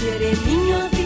quiere niños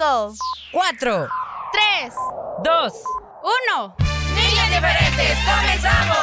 5, 4, 3, 2, 1. Niños diferentes, comenzamos.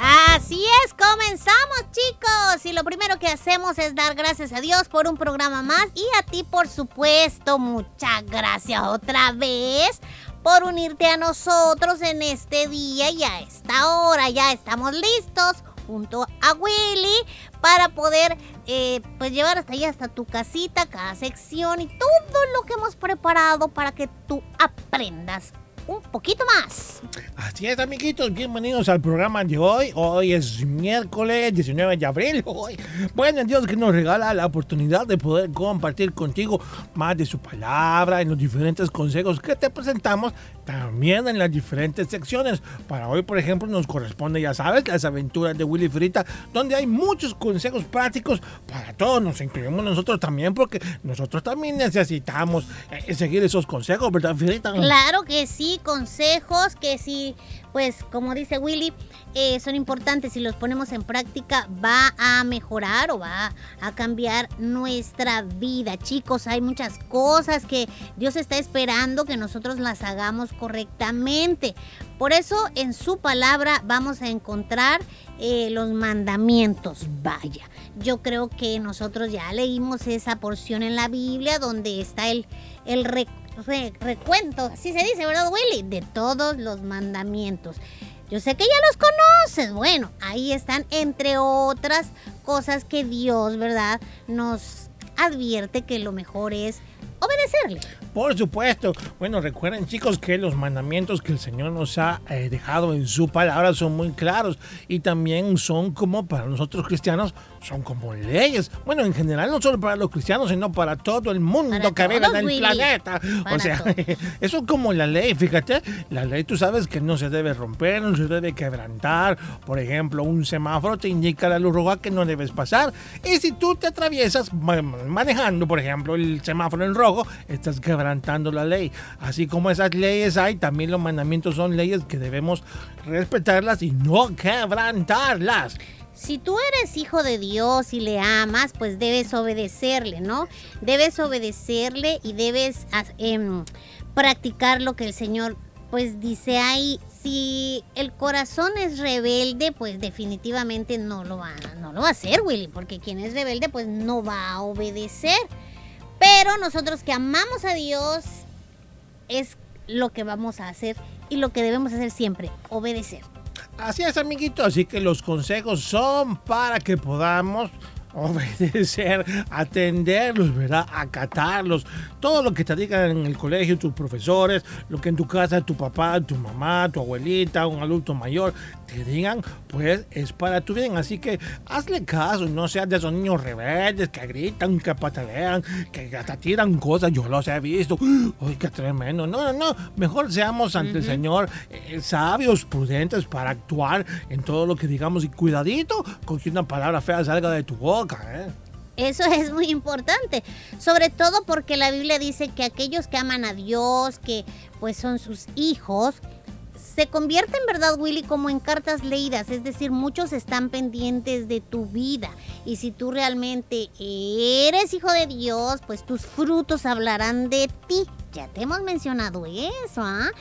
Así es, comenzamos chicos. Y lo primero que hacemos es dar gracias a Dios por un programa más y a ti por supuesto. Muchas gracias otra vez por unirte a nosotros en este día y a esta hora. Ya estamos listos junto a Willy para poder eh, pues llevar hasta allá, hasta tu casita, cada sección y todo lo que hemos preparado para que tú aprendas un poquito más. Así es, amiguitos, bienvenidos al programa de hoy. Hoy es miércoles 19 de abril. Hoy, bueno, Dios que nos regala la oportunidad de poder compartir contigo más de su palabra en los diferentes consejos que te presentamos, también en las diferentes secciones. Para hoy, por ejemplo, nos corresponde, ya sabes, las aventuras de Willy Frita, donde hay muchos consejos prácticos para todos. Nos incluimos nosotros también, porque nosotros también necesitamos eh, seguir esos consejos, ¿verdad, Frita? Claro que sí, consejos que sí, pues como dice Willy, eh, son importantes. Si los ponemos en práctica va a mejorar o va a cambiar nuestra vida. Chicos, hay muchas cosas que Dios está esperando que nosotros las hagamos correctamente. Por eso en su palabra vamos a encontrar eh, los mandamientos. Vaya, yo creo que nosotros ya leímos esa porción en la Biblia donde está el, el re- re- recuento, así se dice, ¿verdad, Willy? De todos los mandamientos. Yo sé que ya los conoces. Bueno, ahí están, entre otras cosas que Dios, ¿verdad? Nos advierte que lo mejor es obedecerle. Por supuesto. Bueno, recuerden chicos que los mandamientos que el Señor nos ha eh, dejado en su palabra son muy claros y también son como para nosotros cristianos, son como leyes. Bueno, en general no solo para los cristianos, sino para todo el mundo Para que vive en el Willy. planeta. Para o sea, eso es como la ley, fíjate. La ley tú sabes que no se debe romper, no se debe quebrantar. Por ejemplo, un semáforo te indica la luz roja que no debes pasar. Y si tú te atraviesas ma- manejando, por ejemplo, el semáforo en rojo, estás quebrantando la ley. Así como esas leyes hay, también los mandamientos son leyes que debemos respetarlas y no quebrantarlas. Si tú eres hijo de Dios y le amas, pues debes obedecerle, ¿no? Debes obedecerle y debes em, practicar lo que el Señor pues dice ahí. Si el corazón es rebelde, pues definitivamente no lo va, no lo va a hacer, Willy, porque quien es rebelde pues no va a obedecer. Pero nosotros que amamos a Dios es lo que vamos a hacer y lo que debemos hacer siempre, obedecer. Así es, amiguito. Así que los consejos son para que podamos obedecer, atenderlos, ¿verdad? Acatarlos. Todo lo que te digan en el colegio, tus profesores, lo que en tu casa tu papá, tu mamá, tu abuelita, un adulto mayor te digan, pues es para tu bien. Así que hazle caso, no seas de esos niños rebeldes que gritan, que patalean, que hasta tiran cosas. Yo los he visto. Uy, qué tremendo. No, no, no. Mejor seamos ante el Señor eh, sabios, prudentes para actuar en todo lo que digamos y cuidadito con que una palabra fea salga de tu boca. ¿eh? Eso es muy importante, sobre todo porque la Biblia dice que aquellos que aman a Dios, que pues son sus hijos, se convierte en verdad, Willy, como en cartas leídas, es decir, muchos están pendientes de tu vida y si tú realmente eres hijo de Dios, pues tus frutos hablarán de ti. Ya te hemos mencionado eso, ¿ah?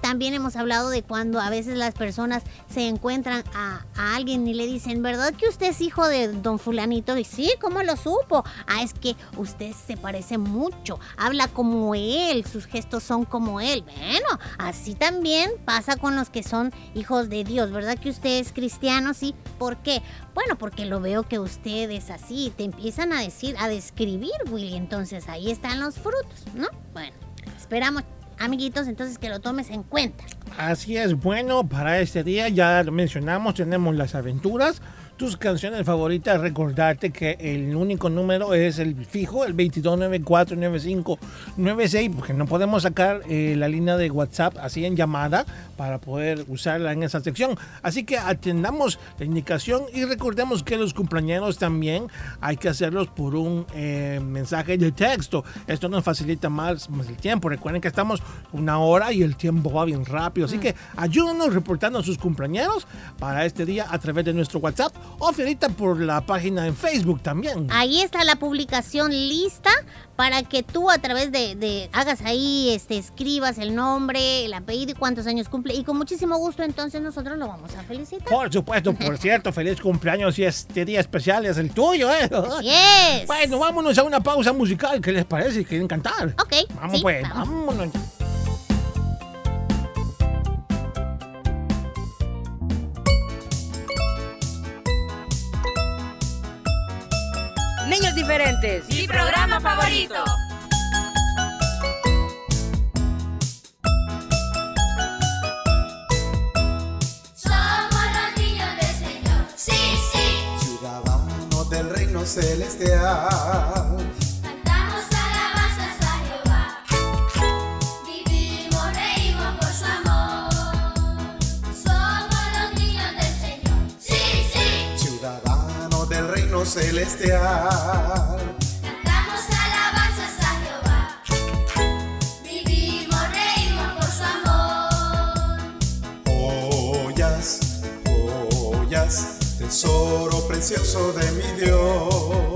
También hemos hablado de cuando a veces las personas se encuentran a, a, alguien y le dicen, ¿verdad que usted es hijo de don fulanito? Y sí, ¿cómo lo supo? Ah, es que usted se parece mucho, habla como él, sus gestos son como él. Bueno, así también pasa con los que son hijos de Dios, ¿verdad que usted es cristiano? Sí, ¿por qué? Bueno, porque lo veo que usted es así, te empiezan a decir, a describir, Willy, entonces ahí están los frutos, ¿no? Bueno, esperamos amiguitos, entonces que lo tomes en cuenta. Así es, bueno, para este día ya lo mencionamos, tenemos las aventuras, tus canciones favoritas, recordarte que el único número es el fijo, el 22949596, porque no podemos sacar eh, la línea de WhatsApp así en llamada para poder usarla en esa sección. Así que atendamos la indicación y recordemos que los cumpleaños también hay que hacerlos por un eh, mensaje de texto. Esto nos facilita más, más, el tiempo. Recuerden que estamos una hora y el tiempo va bien rápido. Así que ayúdanos reportando sus cumpleaños para este día a través de nuestro WhatsApp o Fierita por la página en Facebook también. Ahí está la publicación lista para que tú a través de, de, hagas ahí, este, escribas el nombre, el apellido y cuántos años cumple. Y con muchísimo gusto entonces nosotros lo vamos a felicitar. Por supuesto, por cierto, feliz cumpleaños y este día especial es el tuyo, ¿eh? Yes. Bueno, vámonos a una pausa musical. ¿Qué les parece? ¿Quieren cantar? Ok. Vamos sí, pues, vamos. vámonos. Niños diferentes. Mi programa favorito. Somos los niños del Señor. Sí, sí. Ciudadanos del reino celestial. Celestial. Cantamos alabanzas a Jehová. Vivimos, reímos por su amor. Joyas, joyas, tesoro precioso de mi Dios.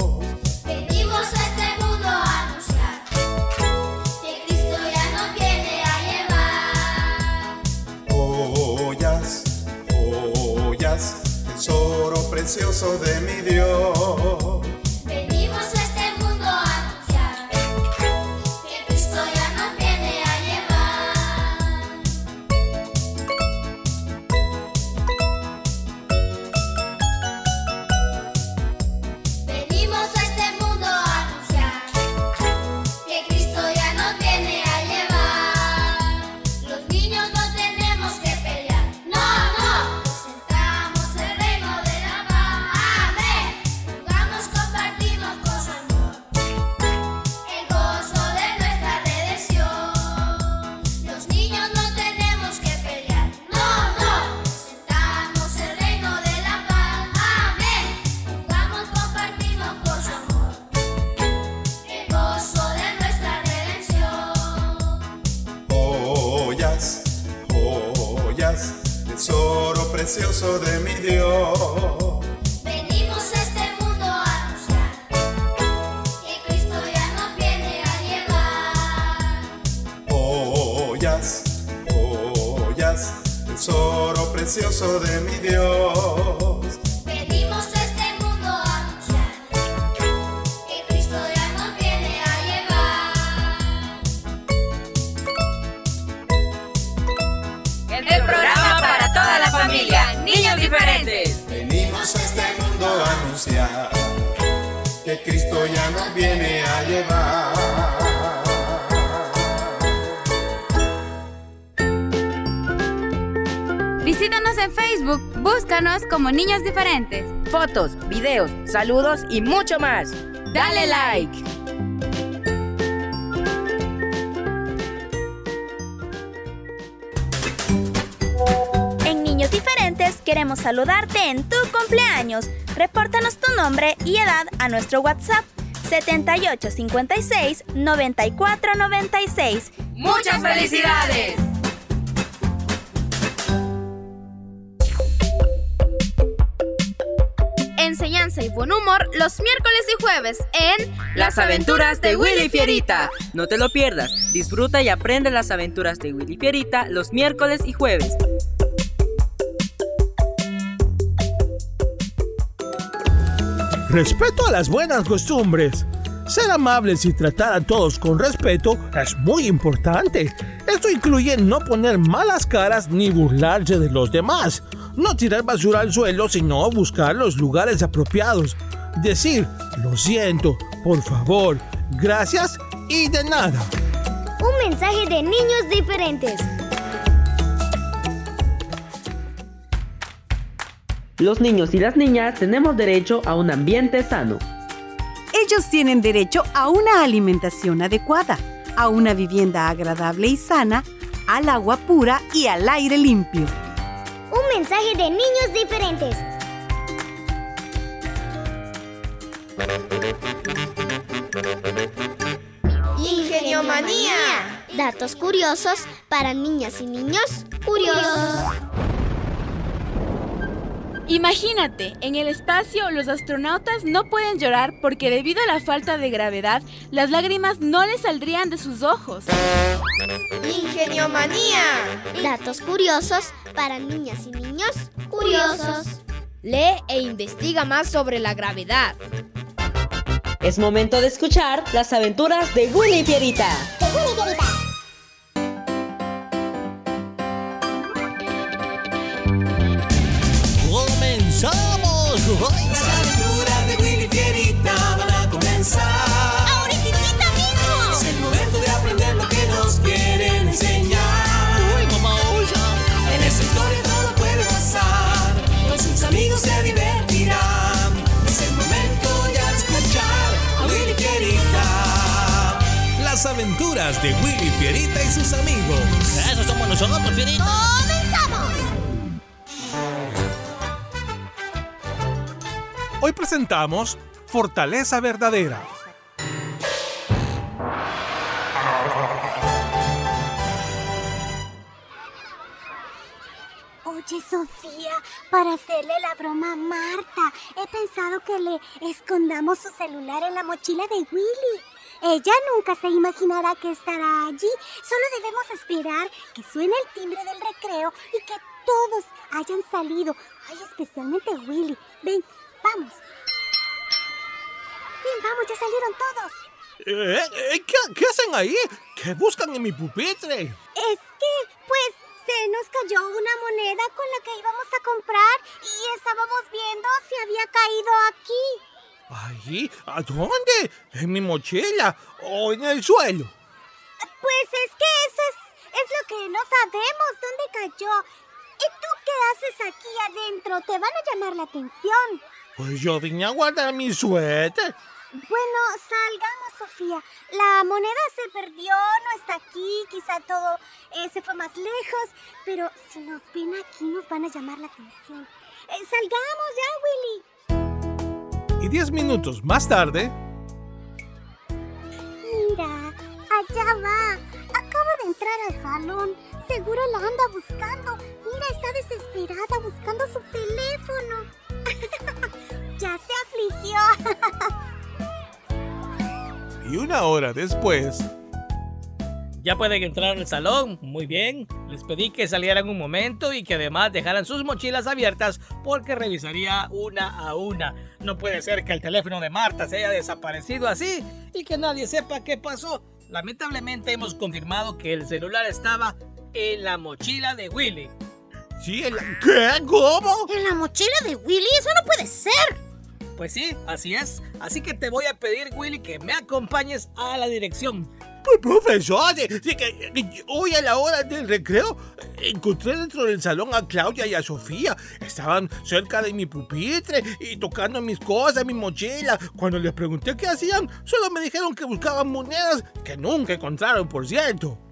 Precioso de mi Dios. Tesoro precioso de mi Dios. Venimos a este mundo a anunciar que Cristo ya nos viene a llevar. Joyas, joyas, tesoro precioso de mi Dios. Cristo ya nos viene a llevar. Visítanos en Facebook, búscanos como Niños Diferentes. Fotos, videos, saludos y mucho más. Dale like. En Niños Diferentes queremos saludarte en tu cumpleaños. Repórtanos tu nombre y edad a nuestro WhatsApp 7856 9496. ¡Muchas felicidades! Enseñanza y buen humor los miércoles y jueves en Las aventuras de Willy Fierita. No te lo pierdas. Disfruta y aprende las aventuras de Willy Fierita los miércoles y jueves. Respeto a las buenas costumbres. Ser amables y tratar a todos con respeto es muy importante. Esto incluye no poner malas caras ni burlarse de los demás. No tirar basura al suelo, sino buscar los lugares apropiados. Decir, lo siento, por favor, gracias y de nada. Un mensaje de niños diferentes. Los niños y las niñas tenemos derecho a un ambiente sano. Ellos tienen derecho a una alimentación adecuada, a una vivienda agradable y sana, al agua pura y al aire limpio. Un mensaje de niños diferentes. Ingeniomanía. Datos curiosos para niñas y niños curiosos. Imagínate, en el espacio los astronautas no pueden llorar porque debido a la falta de gravedad, las lágrimas no les saldrían de sus ojos. Ingeniomanía. Datos curiosos para niñas y niños curiosos. Lee e investiga más sobre la gravedad. Es momento de escuchar las aventuras de Willy Fierita. ¡Comenzamos! Las aventuras de Willy Fierita van a comenzar. ¡Ahorita mismo! Es el momento de aprender lo que nos quieren enseñar. En esta historia todo puede pasar. Con sus amigos se divertirán. Es el momento ya de escuchar a Willy Fierita. Las aventuras de Willy Fierita y sus amigos. Eso somos nosotros, Fierita. ¡Comenzamos! Hoy presentamos Fortaleza Verdadera. Oye, Sofía, para hacerle la broma a Marta, he pensado que le escondamos su celular en la mochila de Willy. Ella nunca se imaginará que estará allí. Solo debemos esperar que suene el timbre del recreo y que todos hayan salido. Ay, especialmente Willy. Ven, vamos. Bien, vamos, ya salieron todos. Eh, eh, ¿qué, qué hacen ahí? ¿Qué buscan en mi pupitre? Es que, pues, se nos cayó una moneda con la que íbamos a comprar y estábamos viendo si había caído aquí. ¿Ahí? ¿A dónde? ¿En mi mochila? ¿O en el suelo? Pues es que eso es, es lo que no sabemos, dónde cayó. ¿Y tú qué haces aquí adentro? Te van a llamar la atención. Pues yo vine a guardar mi suéter. Bueno, salgamos, Sofía. La moneda se perdió, no está aquí, quizá todo eh, se fue más lejos, pero si nos ven aquí nos van a llamar la atención. Eh, salgamos ya, Willy. Y diez minutos más tarde, Mira, allá va. Acaba de entrar al salón. Seguro la anda buscando. Mira, está desesperada buscando su teléfono. ya se afligió. y una hora después, Ya pueden entrar al salón, muy bien. Les pedí que salieran un momento y que además dejaran sus mochilas abiertas porque revisaría una a una. No puede ser que el teléfono de Marta se haya desaparecido así y que nadie sepa qué pasó. Lamentablemente hemos confirmado que el celular estaba en la mochila de Willy. ¿Sí? ¿En la... ¿Qué? ¿Cómo? ¿En la mochila de Willy? Eso no puede ser. Pues sí, así es. Así que te voy a pedir, Willy, que me acompañes a la dirección. Pues, profesor, hoy a la hora del recreo encontré dentro del salón a Claudia y a Sofía. Estaban cerca de mi pupitre y tocando mis cosas, mi mochila. Cuando les pregunté qué hacían, solo me dijeron que buscaban monedas que nunca encontraron, por cierto.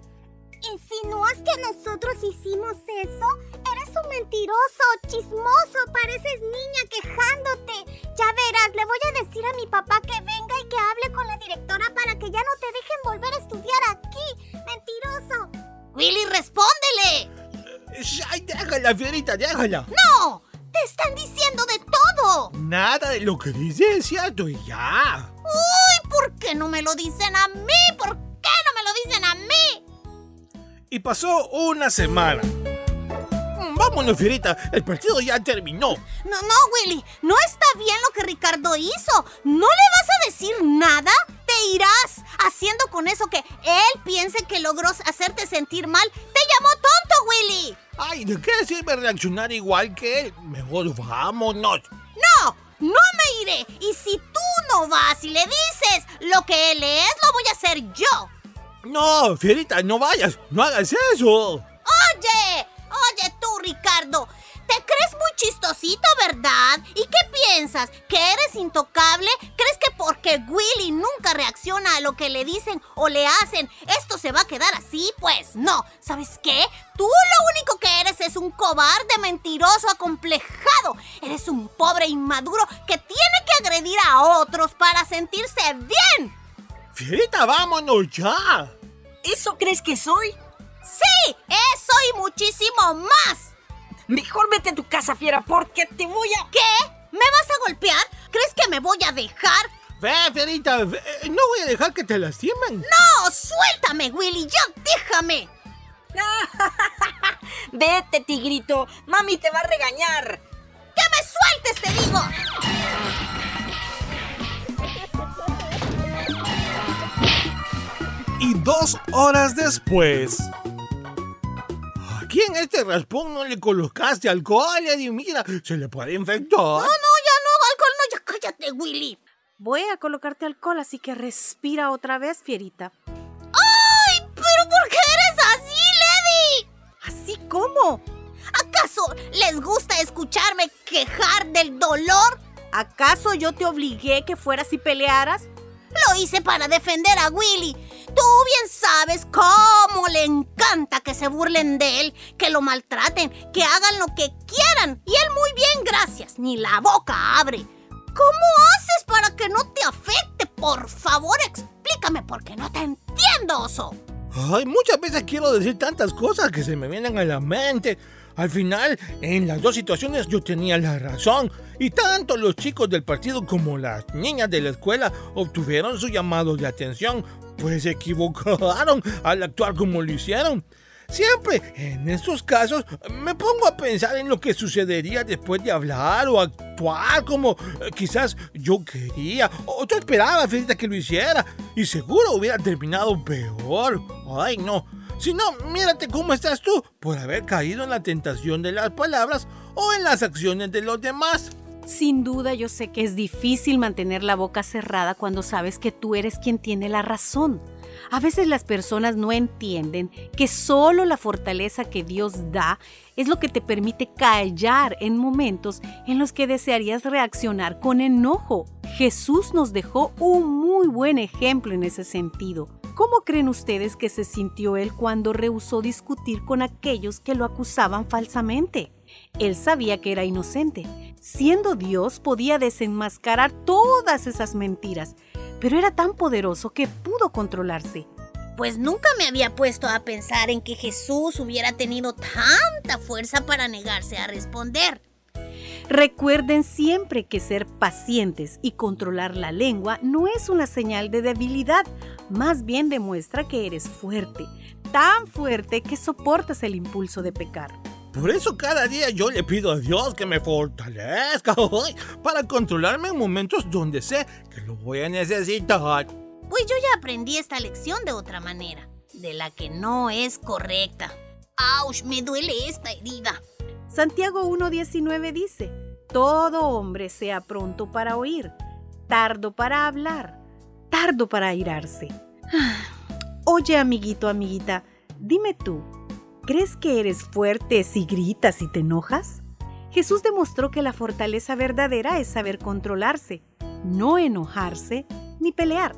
¿Insinúas que nosotros hicimos eso? Eres un mentiroso, chismoso, pareces niña quejándote. Ya verás, le voy a decir a mi papá que venga y que hable con la directora para que ya no te dejen volver a estudiar aquí. Mentiroso. Willy, respóndele. Ay, déjala, Fierita, déjala. No, te están diciendo de todo. Nada de lo que dice es cierto y ya. Uy, ¿por qué no me lo dicen a mí? ¿Por pasó una semana. Mm, Vámonos, Fierita, el partido ya terminó. No, no, Willy, no está bien lo que Ricardo hizo. ¿No le vas a decir nada? Te irás haciendo con eso que él piense que logró hacerte sentir mal. Te llamó tonto, Willy. Ay, ¿de qué sirve reaccionar igual que él? Mejor vámonos. No, no me iré. Y si tú no vas y le dices lo que él es, lo voy a hacer yo. No, Fierita, no vayas, no hagas eso. Oye, oye tú, Ricardo. Te crees muy chistosito, ¿verdad? ¿Y qué piensas? ¿Que eres intocable? ¿Crees que porque Willy nunca reacciona a lo que le dicen o le hacen, esto se va a quedar así? Pues no. ¿Sabes qué? Tú lo único que eres es un cobarde, mentiroso, acomplejado. Eres un pobre inmaduro que tiene que agredir a otros para sentirse bien. Fierita, vámonos ya. ¿Eso crees que soy? Sí, eso y muchísimo más. Mejor vete a tu casa, fiera, porque te voy a... ¿Qué? ¿Me vas a golpear? ¿Crees que me voy a dejar? Ve, Fierita, ve, no voy a dejar que te lastimen. No, suéltame, Willy, ya déjame. Vete, tigrito. Mami te va a regañar. ¡Que me sueltes, te digo! Y dos horas después. Aquí en este raspón no le colocaste alcohol y mira, se le puede infectar. No, no, ya no, alcohol no, ya cállate, Willy. Voy a colocarte alcohol, así que respira otra vez, fierita. ¡Ay! ¿Pero por qué eres así, Lady? ¿Así cómo? ¿Acaso les gusta escucharme quejar del dolor? ¿Acaso yo te obligué que fueras y pelearas? Lo hice para defender a Willy. Tú bien sabes cómo le encanta que se burlen de él, que lo maltraten, que hagan lo que quieran. Y él muy bien, gracias. Ni la boca abre. ¿Cómo haces para que no te afecte? Por favor, explícame porque no te entiendo, oso. Ay, muchas veces quiero decir tantas cosas que se me vienen a la mente. Al final, en las dos situaciones yo tenía la razón. Y tanto los chicos del partido como las niñas de la escuela obtuvieron su llamado de atención, pues se equivocaron al actuar como lo hicieron. Siempre en estos casos me pongo a pensar en lo que sucedería después de hablar o actuar como eh, quizás yo quería o tú esperabas Felita, que lo hiciera y seguro hubiera terminado peor. Ay no, si no, mírate cómo estás tú por haber caído en la tentación de las palabras o en las acciones de los demás. Sin duda yo sé que es difícil mantener la boca cerrada cuando sabes que tú eres quien tiene la razón. A veces las personas no entienden que solo la fortaleza que Dios da es lo que te permite callar en momentos en los que desearías reaccionar con enojo. Jesús nos dejó un muy buen ejemplo en ese sentido. ¿Cómo creen ustedes que se sintió él cuando rehusó discutir con aquellos que lo acusaban falsamente? Él sabía que era inocente. Siendo Dios podía desenmascarar todas esas mentiras, pero era tan poderoso que pudo controlarse. Pues nunca me había puesto a pensar en que Jesús hubiera tenido tanta fuerza para negarse a responder. Recuerden siempre que ser pacientes y controlar la lengua no es una señal de debilidad, más bien demuestra que eres fuerte, tan fuerte que soportas el impulso de pecar. Por eso cada día yo le pido a Dios que me fortalezca hoy para controlarme en momentos donde sé que lo voy a necesitar. Pues yo ya aprendí esta lección de otra manera, de la que no es correcta. ¡Auch! Me duele esta herida. Santiago 1.19 dice, todo hombre sea pronto para oír, tardo para hablar, tardo para airarse. Oye, amiguito, amiguita, dime tú, ¿crees que eres fuerte si gritas y te enojas? Jesús demostró que la fortaleza verdadera es saber controlarse, no enojarse ni pelear.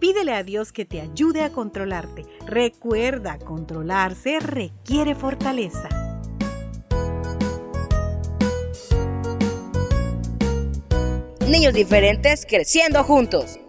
Pídele a Dios que te ayude a controlarte. Recuerda, controlarse requiere fortaleza. Niños diferentes creciendo juntos.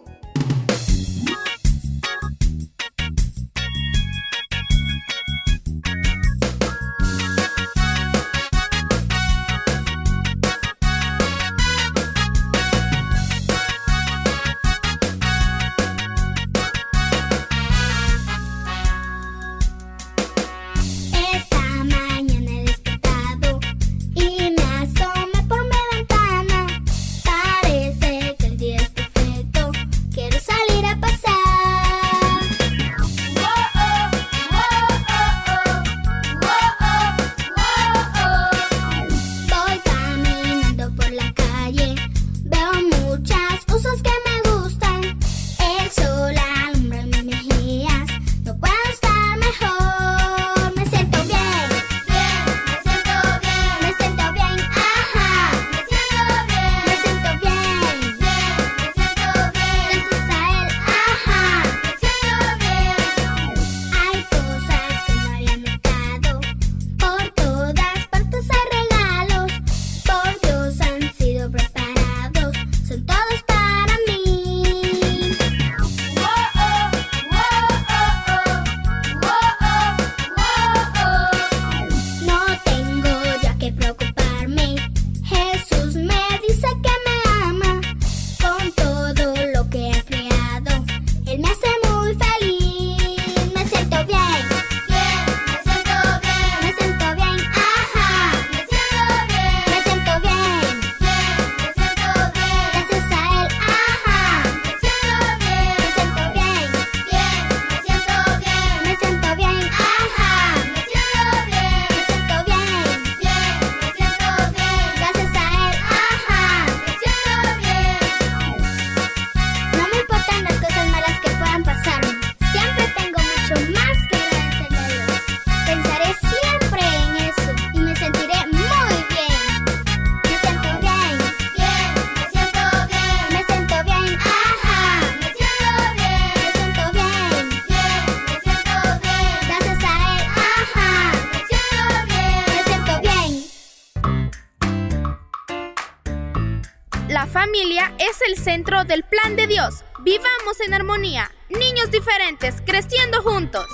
Centro del plan de Dios. Vivamos en armonía. Niños diferentes, creciendo juntos.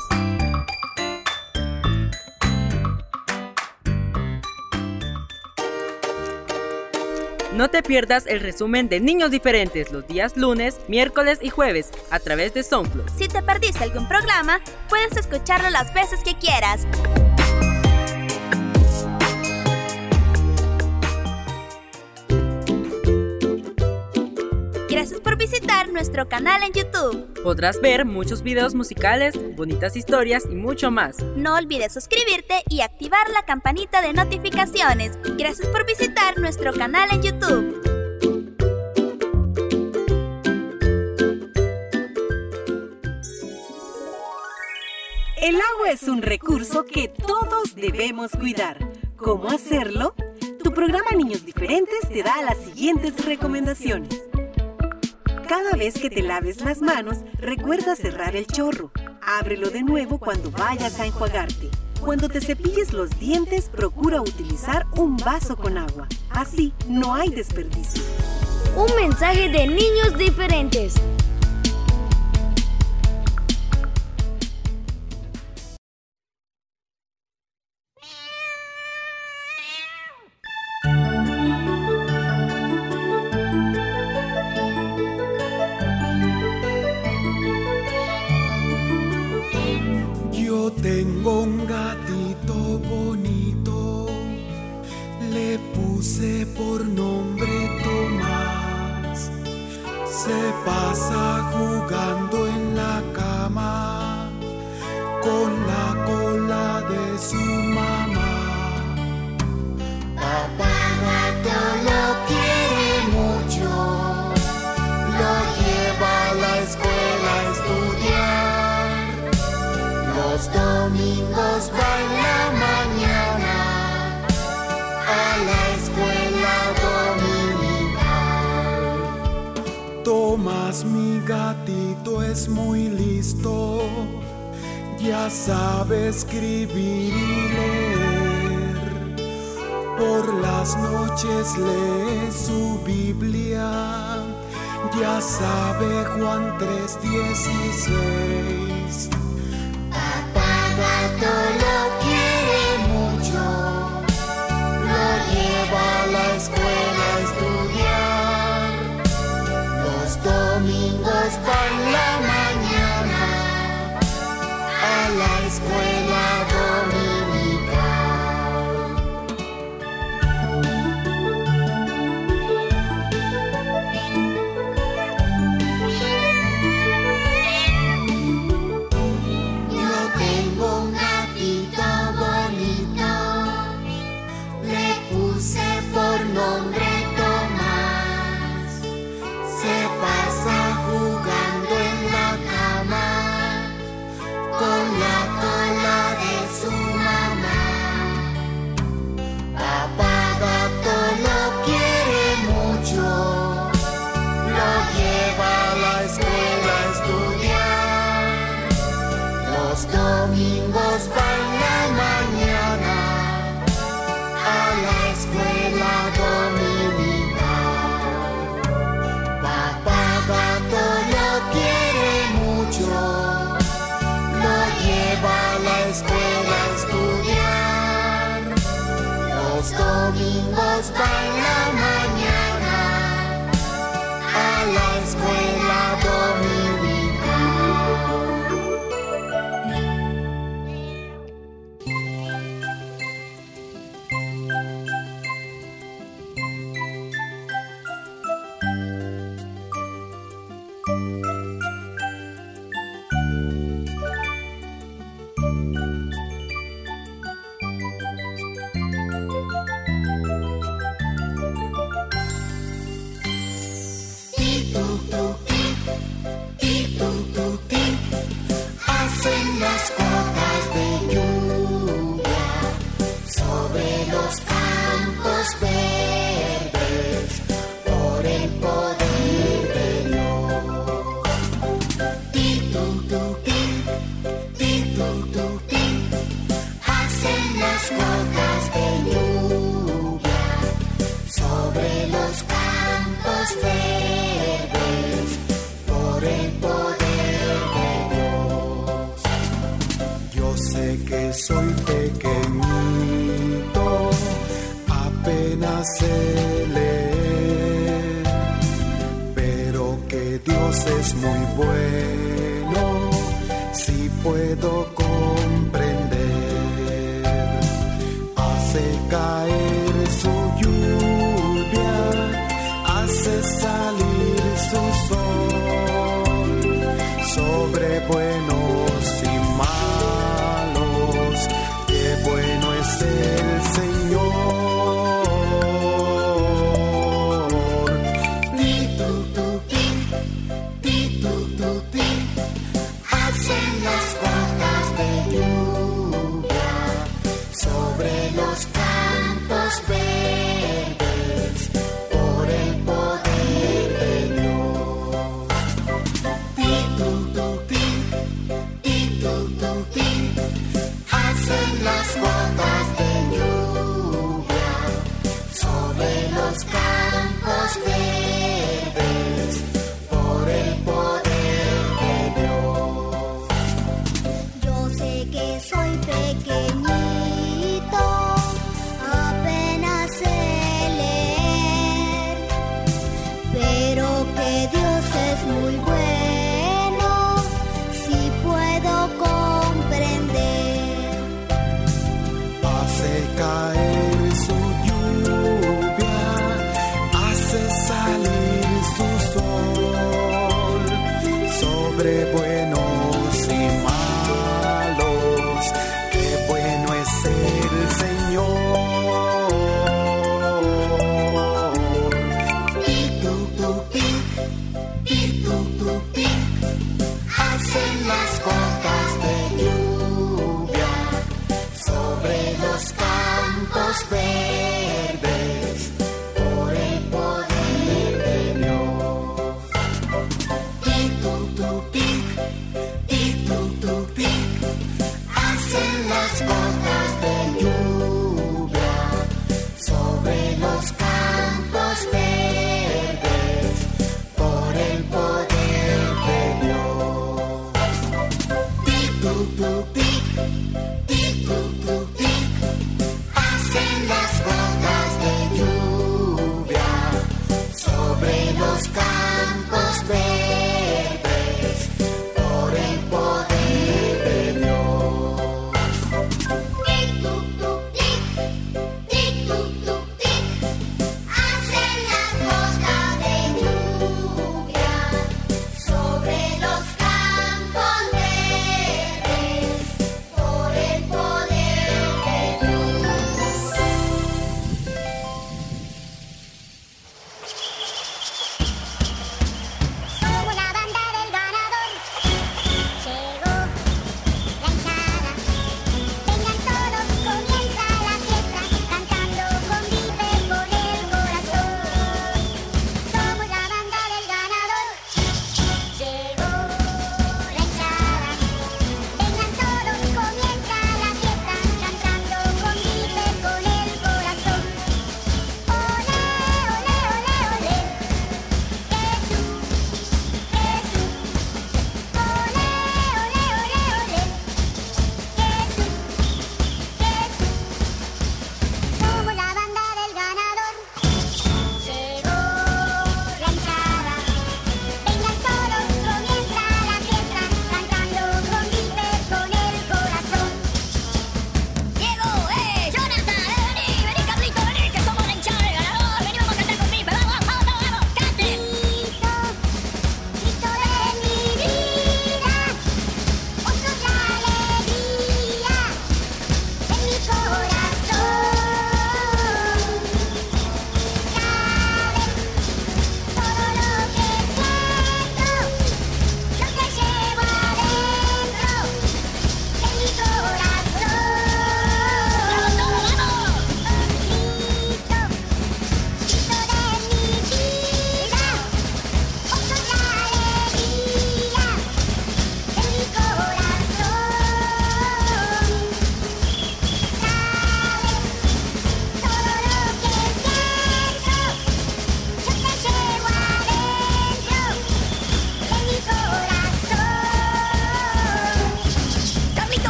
No te pierdas el resumen de Niños Diferentes los días lunes, miércoles y jueves a través de SoundCloud. Si te perdiste algún programa, puedes escucharlo las veces que quieras. Por visitar nuestro canal en YouTube. Podrás ver muchos videos musicales, bonitas historias y mucho más. No olvides suscribirte y activar la campanita de notificaciones. Gracias por visitar nuestro canal en YouTube. El agua es un recurso que todos debemos cuidar. ¿Cómo hacerlo? Tu programa Niños Diferentes te da las siguientes recomendaciones. Cada vez que te laves las manos, recuerda cerrar el chorro. Ábrelo de nuevo cuando vayas a enjuagarte. Cuando te cepilles los dientes, procura utilizar un vaso con agua. Así no hay desperdicio. Un mensaje de niños diferentes. con la cola de su mamá. Papá gato lo quiere mucho, lo lleva a la escuela a estudiar. Los domingos va en la mañana a la escuela dominical. Tomás mi gatito es muy listo ya sabe escribir y leer. Por las noches lee su Biblia, ya sabe Juan 3:16. Papá Bartolo. Por el poder de Dios, yo sé que soy pequeñito, apenas se lee, pero que Dios es muy bueno.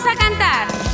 Vamos a cantar.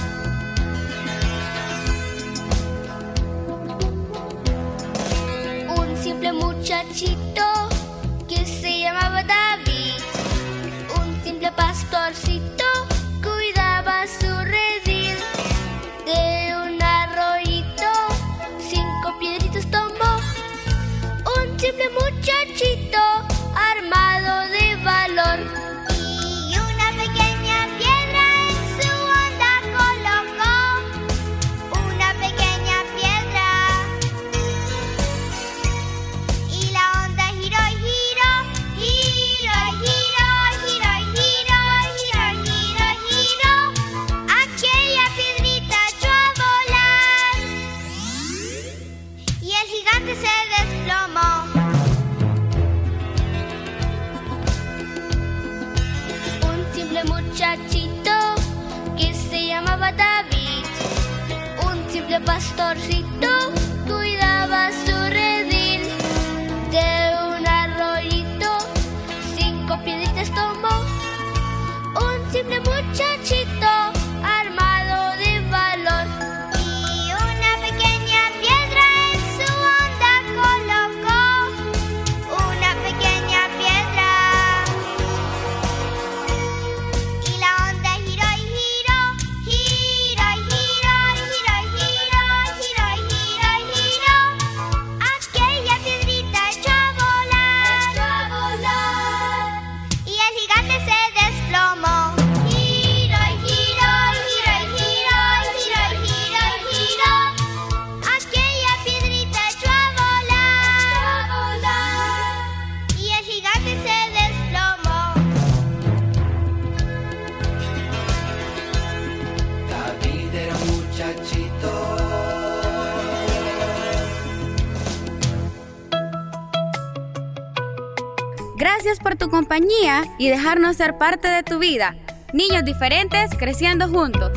Compañía y dejarnos ser parte de tu vida. Niños diferentes creciendo juntos.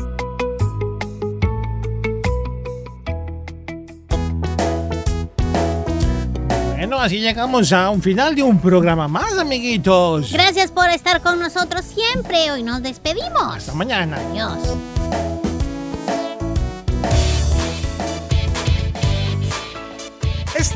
Bueno, así llegamos a un final de un programa más, amiguitos. Gracias por estar con nosotros siempre. Hoy nos despedimos. Hasta mañana. Adiós.